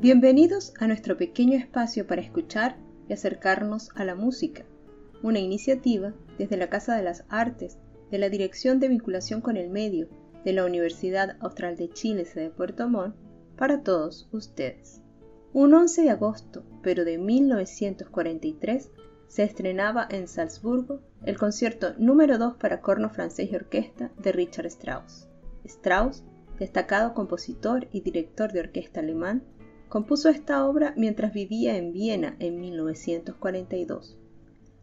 Bienvenidos a nuestro pequeño espacio para escuchar y acercarnos a la música, una iniciativa desde la Casa de las Artes, de la Dirección de Vinculación con el Medio, de la Universidad Austral de Chile, de Puerto Montt, para todos ustedes. Un 11 de agosto, pero de 1943, se estrenaba en Salzburgo el concierto número 2 para corno francés y orquesta de Richard Strauss. Strauss, destacado compositor y director de orquesta alemán, compuso esta obra mientras vivía en Viena en 1942.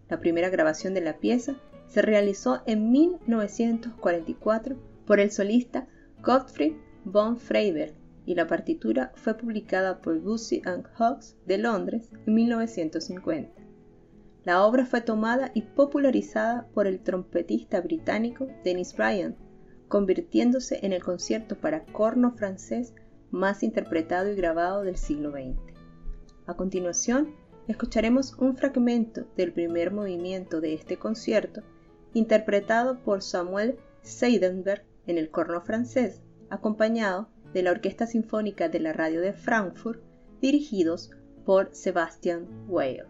La primera grabación de la pieza se realizó en 1944 por el solista Gottfried von Freiberg y la partitura fue publicada por Bussy and de Londres en 1950. La obra fue tomada y popularizada por el trompetista británico Dennis Bryan, convirtiéndose en el concierto para corno francés más interpretado y grabado del siglo XX. A continuación, escucharemos un fragmento del primer movimiento de este concierto, interpretado por Samuel Seidenberg en el corno francés, acompañado de la Orquesta Sinfónica de la Radio de Frankfurt, dirigidos por Sebastian Weil.